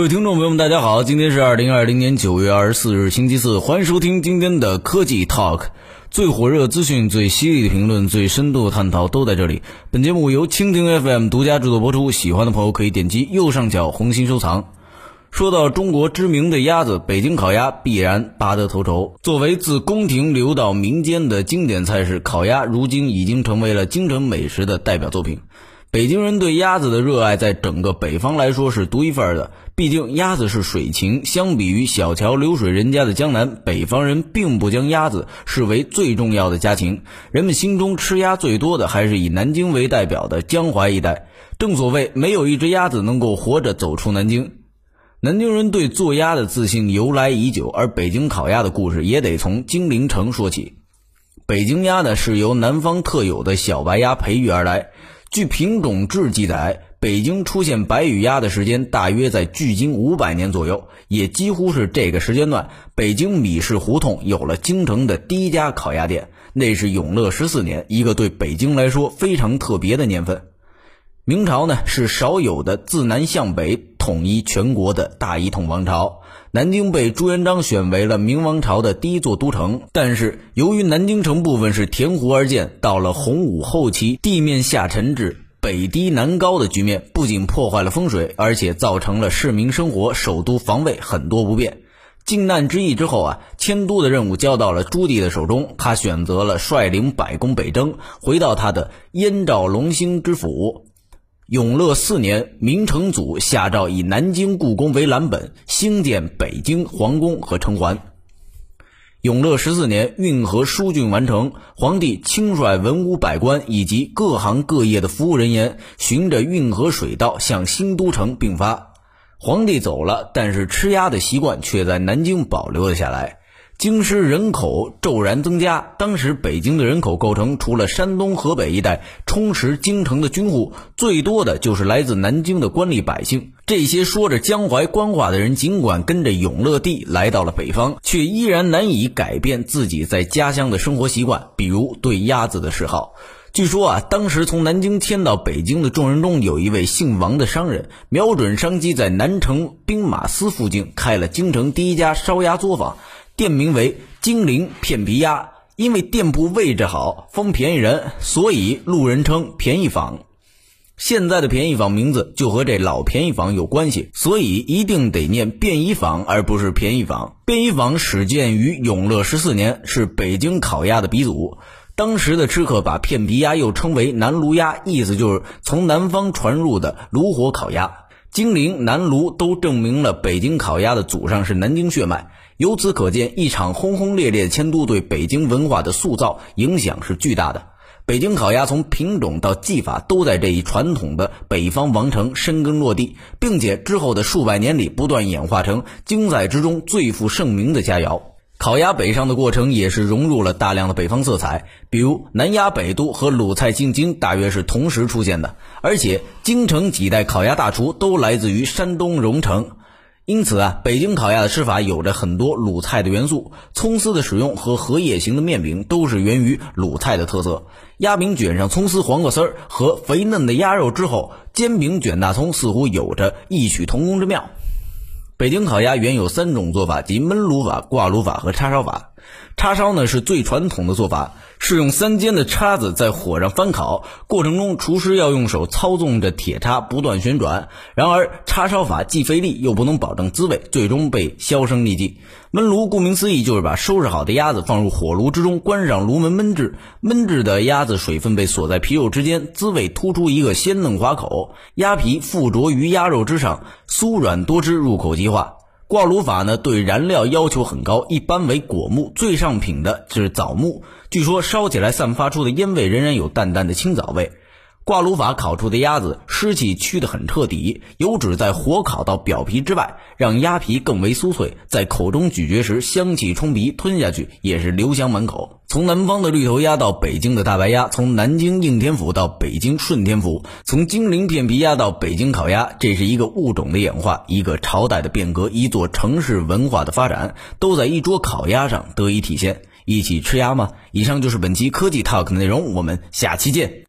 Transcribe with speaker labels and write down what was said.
Speaker 1: 各位听众朋友们，大家好，今天是二零二零年九月二十四日，星期四，欢迎收听今天的科技 Talk，最火热资讯、最犀利的评论、最深度的探讨都在这里。本节目由蜻蜓 FM 独家制作播出，喜欢的朋友可以点击右上角红心收藏。说到中国知名的鸭子，北京烤鸭必然拔得头筹。作为自宫廷流到民间的经典菜式，烤鸭如今已经成为了京城美食的代表作品。北京人对鸭子的热爱，在整个北方来说是独一份的。毕竟鸭子是水禽，相比于小桥流水人家的江南，北方人并不将鸭子视为最重要的家禽。人们心中吃鸭最多的，还是以南京为代表的江淮一带。正所谓，没有一只鸭子能够活着走出南京。南京人对做鸭的自信由来已久，而北京烤鸭的故事也得从金陵城说起。北京鸭呢，是由南方特有的小白鸭培育而来。据品种志记载，北京出现白羽鸭的时间大约在距今五百年左右，也几乎是这个时间段，北京米市胡同有了京城的第一家烤鸭店，那是永乐十四年，一个对北京来说非常特别的年份。明朝呢，是少有的自南向北统一全国的大一统王朝。南京被朱元璋选为了明王朝的第一座都城，但是由于南京城部分是填湖而建，到了洪武后期，地面下沉至北低南高的局面，不仅破坏了风水，而且造成了市民生活、首都防卫很多不便。靖难之役之后啊，迁都的任务交到了朱棣的手中，他选择了率领百工北征，回到他的燕赵龙兴之府。永乐四年，明成祖下诏以南京故宫为蓝本，兴建北京皇宫和城环。永乐十四年，运河疏浚完成，皇帝亲率文武百官以及各行各业的服务人员，循着运河水道向新都城并发。皇帝走了，但是吃鸭的习惯却在南京保留了下来。京师人口骤然增加，当时北京的人口构成，除了山东、河北一带充实京城的军户，最多的就是来自南京的官吏百姓。这些说着江淮官话的人，尽管跟着永乐帝来到了北方，却依然难以改变自己在家乡的生活习惯，比如对鸭子的嗜好。据说啊，当时从南京迁到北京的众人中，有一位姓王的商人，瞄准商机，在南城兵马司附近开了京城第一家烧鸭作坊。店名为金陵片皮鸭，因为店铺位置好，方便宜人，所以路人称便宜坊。现在的便宜坊名字就和这老便宜坊有关系，所以一定得念便宜坊，而不是便宜坊。便宜坊始建于永乐十四年，是北京烤鸭的鼻祖。当时的吃客把片皮鸭又称为南炉鸭，意思就是从南方传入的炉火烤鸭。金陵、南炉都证明了北京烤鸭的祖上是南京血脉。由此可见，一场轰轰烈烈的迁都对北京文化的塑造影响是巨大的。北京烤鸭从品种到技法都在这一传统的北方王城深根落地，并且之后的数百年里不断演化成京在之中最负盛名的佳肴。烤鸭北上的过程也是融入了大量的北方色彩，比如南鸭北都和鲁菜进京大约是同时出现的，而且京城几代烤鸭大厨都来自于山东荣城。因此啊，北京烤鸭的吃法有着很多鲁菜的元素，葱丝的使用和荷叶形的面饼都是源于鲁菜的特色。鸭饼卷上葱丝、黄瓜丝儿和肥嫩的鸭肉之后，煎饼卷大葱似乎有着异曲同工之妙。北京烤鸭原有三种做法，即焖炉法、挂炉法和叉烧法。叉烧呢是最传统的做法，是用三尖的叉子在火上翻烤，过程中厨师要用手操纵着铁叉不断旋转。然而叉烧法既费力又不能保证滋味，最终被销声匿迹。焖炉顾名思义就是把收拾好的鸭子放入火炉之中，关上炉门焖制。焖制的鸭子水分被锁在皮肉之间，滋味突出一个鲜嫩滑口，鸭皮附着于鸭肉之上，酥软多汁，入口即化。挂炉法呢，对燃料要求很高，一般为果木，最上品的是枣木。据说烧起来散发出的烟味仍然有淡淡的青枣味。挂炉法烤出的鸭子湿气去得很彻底，油脂在火烤到表皮之外，让鸭皮更为酥脆，在口中咀嚼时香气冲鼻，吞下去也是留香满口。从南方的绿头鸭到北京的大白鸭，从南京应天府到北京顺天府，从金陵片皮鸭到北京烤鸭，这是一个物种的演化，一个朝代的变革，一座城市文化的发展，都在一桌烤鸭上得以体现。一起吃鸭吗？以上就是本期科技 Talk 的内容，我们下期见。